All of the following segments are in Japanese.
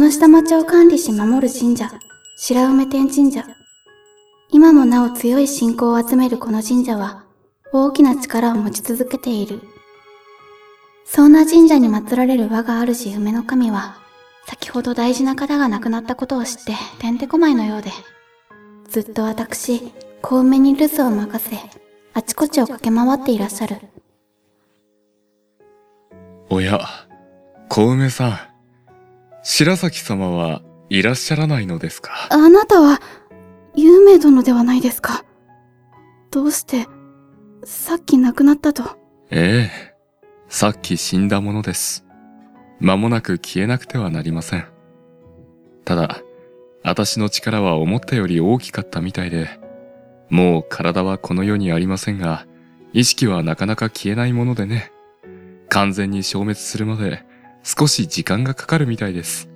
この下町を管理し守る神社、白梅天神社。今もなお強い信仰を集めるこの神社は、大きな力を持ち続けている。そんな神社に祀られる我が主梅の神は、先ほど大事な方が亡くなったことを知っててんてこまいのようで、ずっと私、小梅に留守を任せ、あちこちを駆け回っていらっしゃる。おや、小梅さん。白崎様はいらっしゃらないのですか？あなたは、有名殿ではないですか？どうして、さっき亡くなったと？ええ。さっき死んだものです。間もなく消えなくてはなりません。ただ、私の力は思ったより大きかったみたいで、もう体はこの世にありませんが、意識はなかなか消えないものでね。完全に消滅するまで少し時間がかかるみたいです。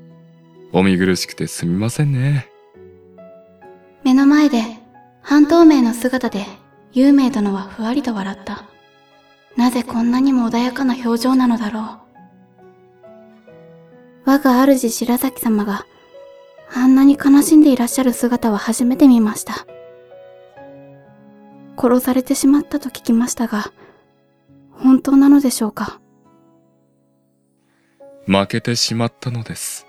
お見苦しくてすみませんね。目の前で半透明の姿で有名殿はふわりと笑った。なぜこんなにも穏やかな表情なのだろう。我が主白崎様があんなに悲しんでいらっしゃる姿は初めて見ました。殺されてしまったと聞きましたが、本当なのでしょうか？負けてしまったのです。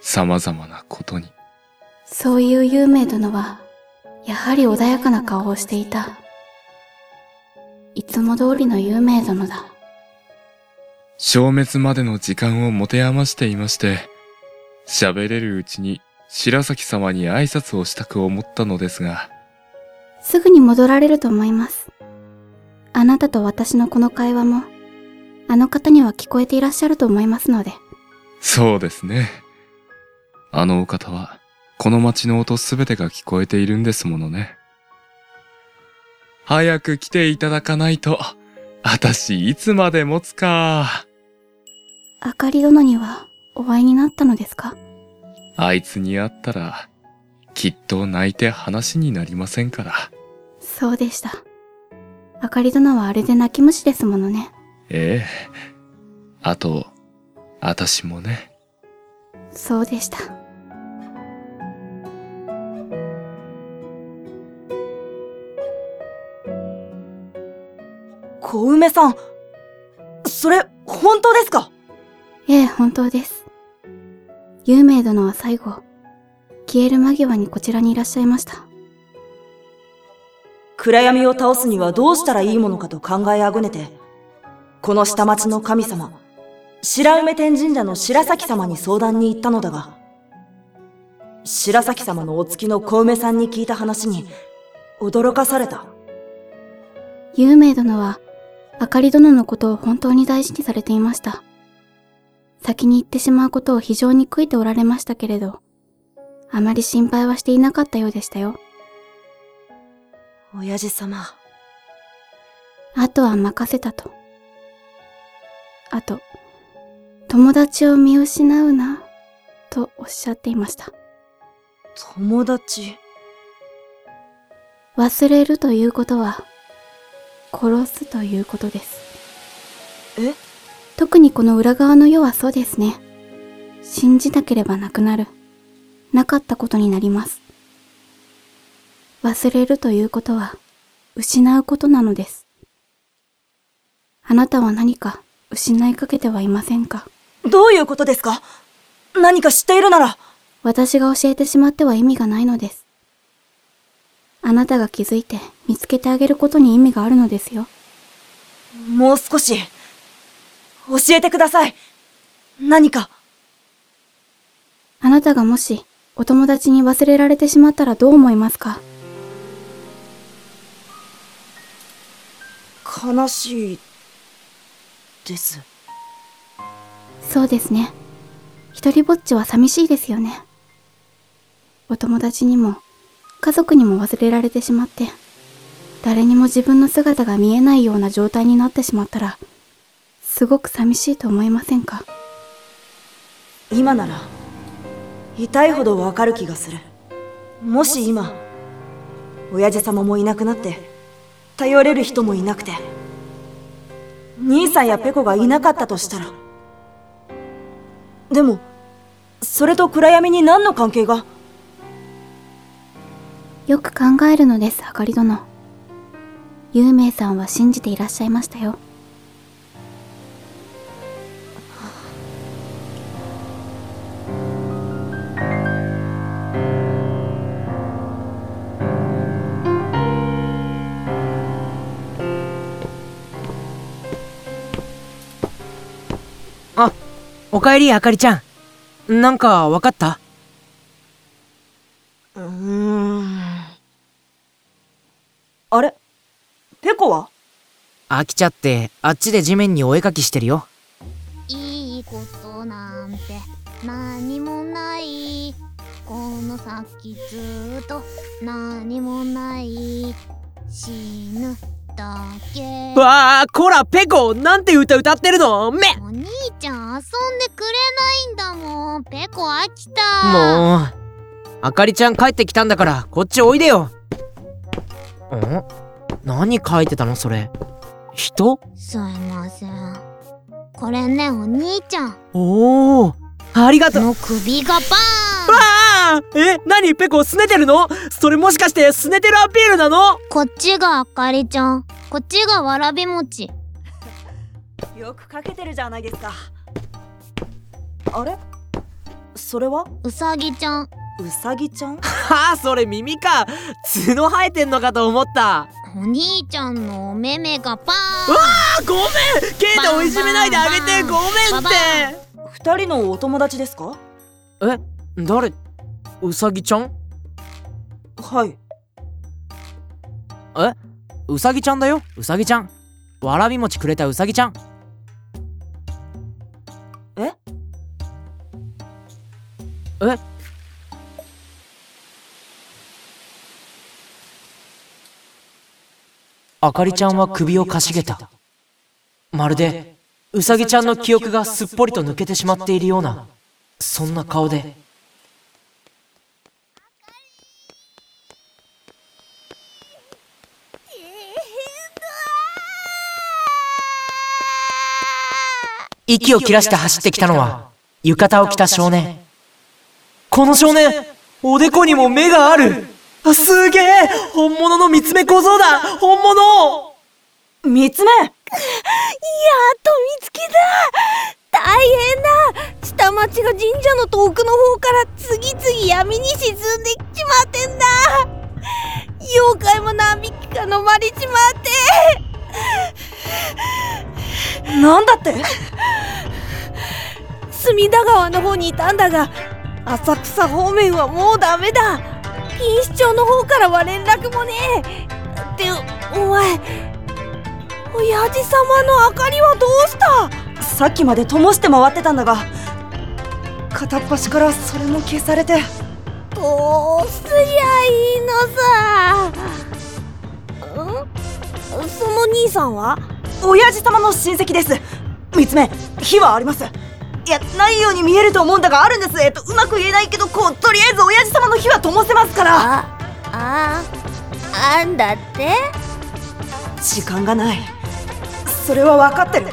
様々なことに。そういう有名殿は、やはり穏やかな顔をしていた。いつも通りの有名殿だ。消滅までの時間を持て余していまして、喋れるうちに白崎様に挨拶をしたく思ったのですが。すぐに戻られると思います。あなたと私のこの会話も、あの方には聞こえていらっしゃると思いますので。そうですね。あのお方は、この街の音すべてが聞こえているんですものね。早く来ていただかないと、あたしいつまで持つか。あかり殿にはお会いになったのですか？あいつに会ったら、きっと泣いて話になりませんから。そうでした。あかり殿はあれで泣き虫ですものね。ええ。あと、あたしもね。そうでした。小梅さん、それ、本当ですか？ええ、本当です。有名殿は最後、消える間際にこちらにいらっしゃいました。暗闇を倒すにはどうしたらいいものかと考えあぐねて、この下町の神様、白梅天神社の白崎様に相談に行ったのだが、白崎様のお月の小梅さんに聞いた話に、驚かされた。有名殿は、あかり殿のことを本当に大事にされていました。先に行ってしまうことを非常に悔いておられましたけれど、あまり心配はしていなかったようでしたよ。親父様。あとは任せたと。あと、友達を見失うな、とおっしゃっていました。友達？忘れるということは、殺すということです。え？特にこの裏側の世はそうですね。信じなければなくなる。なかったことになります。忘れるということは、失うことなのです。あなたは何か失いかけてはいませんか？どういうことですか？何か知っているなら。私が教えてしまっては意味がないのです。あなたが気づいて見つけてあげることに意味があるのですよ。もう少し、教えてください。何か。あなたがもし、お友達に忘れられてしまったらどう思いますか？悲しいです。そうですね。一人ぼっちは寂しいですよね。お友達にも家族にも忘れられてしまって誰にも自分の姿が見えないような状態になってしまったらすごく寂しいと思いませんか？今なら痛いほどわかる気がする。もし今親父様もいなくなって頼れる人もいなくて兄さんやペコがいなかったとしたらでもそれと暗闇に何の関係が？よく考えるのです、あかり殿。有名さんは信じていらっしゃいましたよ。おかえりあかりちゃん。なんかわかった？うーん。あれ？ペコは？飽きちゃって、あっちで地面にお絵かきしてるよ。いいことなんて何もないこの先ずーっと何もない死ぬだけ。わあ、こら、ペコなんて歌歌ってるの？め。お兄ちゃん遊んでくれないんだもん。ペコ飽きた。もう、あかりちゃん帰ってきたんだから、こっちおいでよ。ん何書いてたのそれ？人？すいません。これねお兄ちゃん。おお、ありがとう。の首がバーン。ああえ、何ペコ拗ねてるの？それもしかして拗ねてるアピールなの？こっちがあかりちゃん。こっちがわらび餅よくかけてるじゃないですか。あれ？それは？うさぎちゃん。うさぎちゃん？は あ、それ耳か。角生えてんのかと思った。お兄ちゃんのお目目がバーン。あ、ごめん。ケイタをいじめないであげて。ごめんって。二人のお友達ですか？え、誰？うさぎちゃん？はい。え？うさぎちゃんだよ？うさぎちゃん。わらび餅くれたうさぎちゃん。え？え？あかりちゃんは首をかしげた。まるでうさぎちゃんの記憶がすっぽりと抜けてしまっているようなそんな顔で息を切らして走ってきたのは浴衣を着た少年。この少年おでこにも目がある。あすげえ。本物の三つ目小僧だ。本物。三つ目。やっと見つけた。大変だ。下町が神社の遠くの方から次々闇に沈んできちまってんだ。妖怪も何匹か飲まれちまってなんだって？隅田川の方にいたんだが浅草方面はもうダメだ。錦糸町の方からは連絡もねえ。ってお前親父様の明かりはどうした？さっきまで灯して回ってたんだが片っ端からそれも消されて。どうすりゃいいのさ。ん？その兄さんは？親父様の親戚です。三つ目火はあります。いやないように見えると思うんだがあるんです。えっとうまく言えないけどこうとりあえず親父様の火は灯せますから。あああんだって？時間がない。それは分かってる。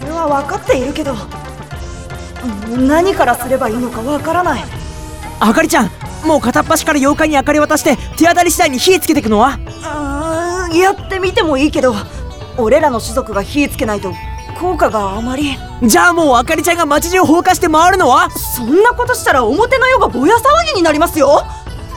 それは分かっているけど何からすればいいのか分からない。あかりちゃんもう片っ端から妖怪に明かり渡して手当たり次第に火つけてくのは？あーやってみてもいいけど俺らの種族が火つけないと効果があまり。じゃあもうあかりちゃんが街中放火して回るのは？そんなことしたら表の世がぼや騒ぎになりますよ。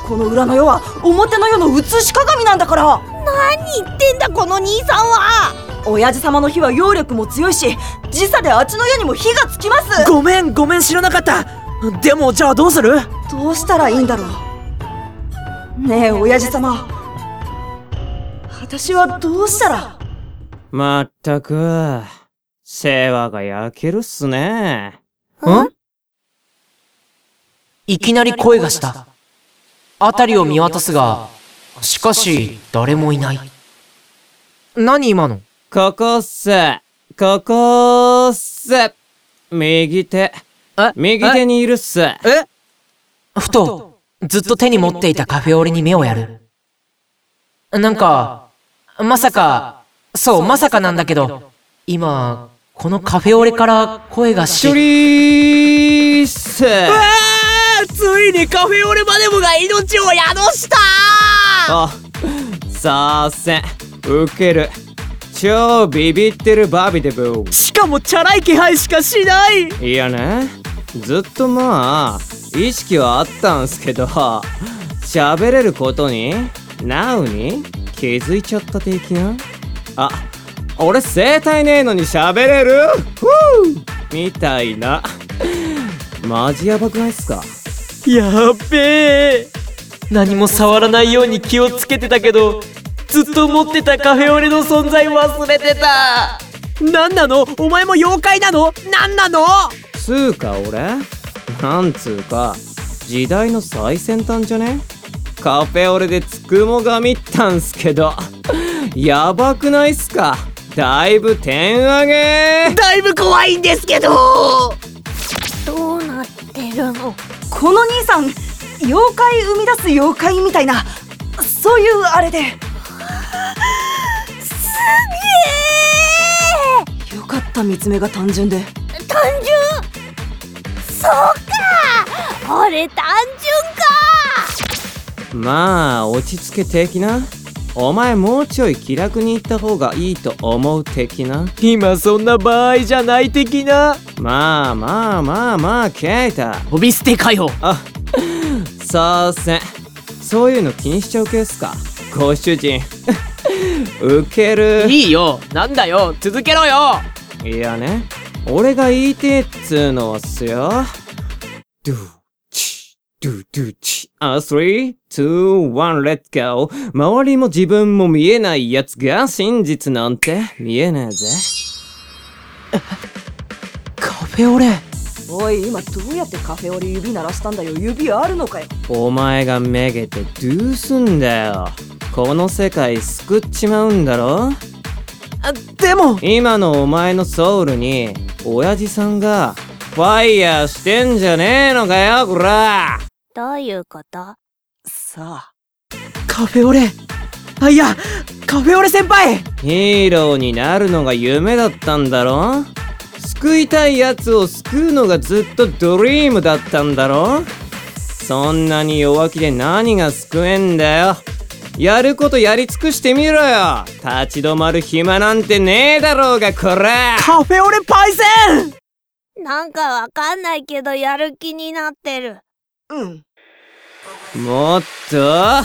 この裏の世は表の世の映し鏡なんだから。何言ってんだこの兄さんは。親父様の火は揚力も強いし時差であっちの世にも火がつきます。ごめんごめん知らなかった。でもじゃあどうする？どうしたらいいんだろう。ねえ親父様私はどうしたら？まったく、世話が焼けるっすね。ん？いきなり声がした。あたりを見渡すが、しかし、誰もいない。何今の？ここっす。ここっす。右手。え？右手にいるっす。え？ふと、ずっと手に持っていたカフェオレに目をやる。なんか、まさか、そう、まさかなんだけど、今、このカフェオレから声がしリースついにカフェオレマネムが命を宿したあさーせん。ウケる。超ビビってるバビデブしかもチャラい気配しかしない。いやね。ずっとまあ意識はあったんすけど喋れることに Now に？気づいちゃった的な？あ俺声帯ねえのに喋れる？ふうみたいな。マジやばくないっすか？やっべえ。何も触らないように気をつけてたけどずっと持ってたカフェオレの存在忘れてた。何なの？お前も妖怪なの？何なの？つうか俺？なんつうか。時代の最先端じゃね？カフェオレでつくもがみったんすけどやばくないっすか？だいぶ点上げ！だいぶ怖いんですけど！どうなってるの？この兄さん妖怪生み出す妖怪みたいなそういうあれで。すげよかった見つめが単純で。え単純？そうか！俺単純かまあ落ち着け的な。お前もうちょい気楽に行った方がいいと思う的な。今そんな場合じゃない的な。まあまあまあまあケイタ。呼び捨てかよあさーせん。そういうの気にしちゃう系っすか。ご主人。ウケる。いいよ。なんだよ。続けろよ。いやね。俺が言いてえっつうのはっすよ。ドゥ。チドゥドゥチ。あ、3、2、1、レッツゴー周りも自分も見えないやつが真実なんて見えねえぜ。カフェオレ。おい今どうやってカフェオレ指鳴らしたんだよ。指あるのかよ。お前がめげてドゥーすんだよ。この世界救っちまうんだろ？あでも。今のお前のソウルに親父さんがファイヤーしてんじゃねえのかよこらどういうこと？さあカフェオレ。あいやカフェオレ先輩。ヒーローになるのが夢だったんだろ？救いたいやつを救うのがずっとドリームだったんだろ？そんなに弱気で何が救えんだよ。やることやり尽くしてみろよ。立ち止まる暇なんてねえだろうがこら。カフェオレパイセン！なんかわかんないけどやる気になってるうん。もっと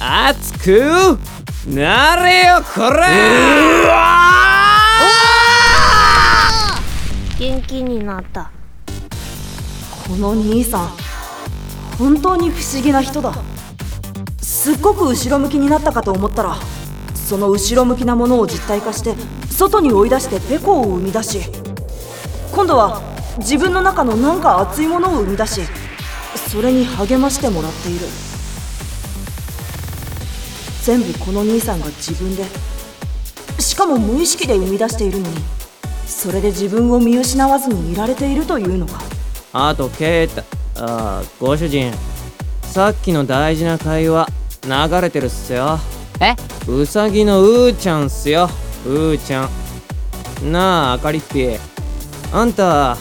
熱くなれよこら！元気になった。この兄さん本当に不思議な人だ。すっごく後ろ向きになったかと思ったらその後ろ向きなものを実体化して外に追い出してペコを生み出し今度は自分の中のなんか熱いものを生み出しそれに励ましてもらっている。全部この兄さんが自分で。しかも無意識で生み出しているのにそれで自分を見失わずにいられているというのか。あとケイタあーご主人さっきの大事な会話流れてるっすよ。え？うさぎのうーちゃんっすよ。うーちゃん。なああかりっぴあんた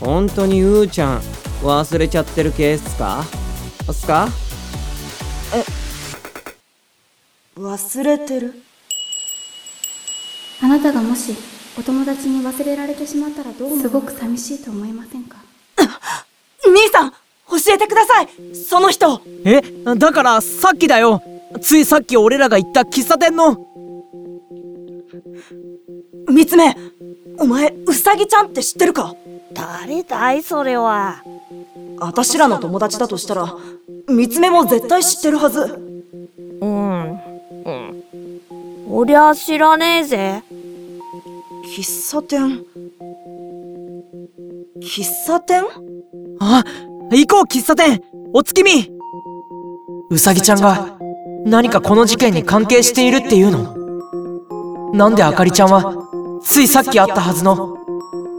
本当にうーちゃん？忘れちゃってる系っすか？っすか？忘れてる？あなたがもしお友達に忘れられてしまったらどう思う？すごく寂しいと思いませんか？兄さん教えてください！その人！え？だからさっきだよ。ついさっき俺らが行った喫茶店の。三つ目お前うさぎちゃんって知ってるか？誰だいそれは？あたしらの友達だとしたら三つ目も絶対知ってるはず。うん。うん。俺は知らねえぜ。喫茶店？喫茶店？あ行こう喫茶店。お月見。うさぎちゃんが何かこの事件に関係しているっていうの？なんであかりちゃんはついさっき会ったはずの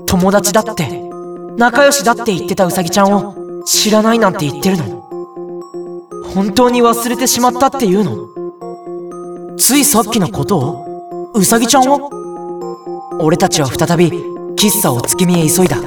友達だって仲良しだって言ってたうさぎちゃんを知らないなんて言ってるの本当に忘れてしまったっていうの？ついさっきのことをうさぎちゃんを？俺たちは再び喫茶お月見へ急いだ。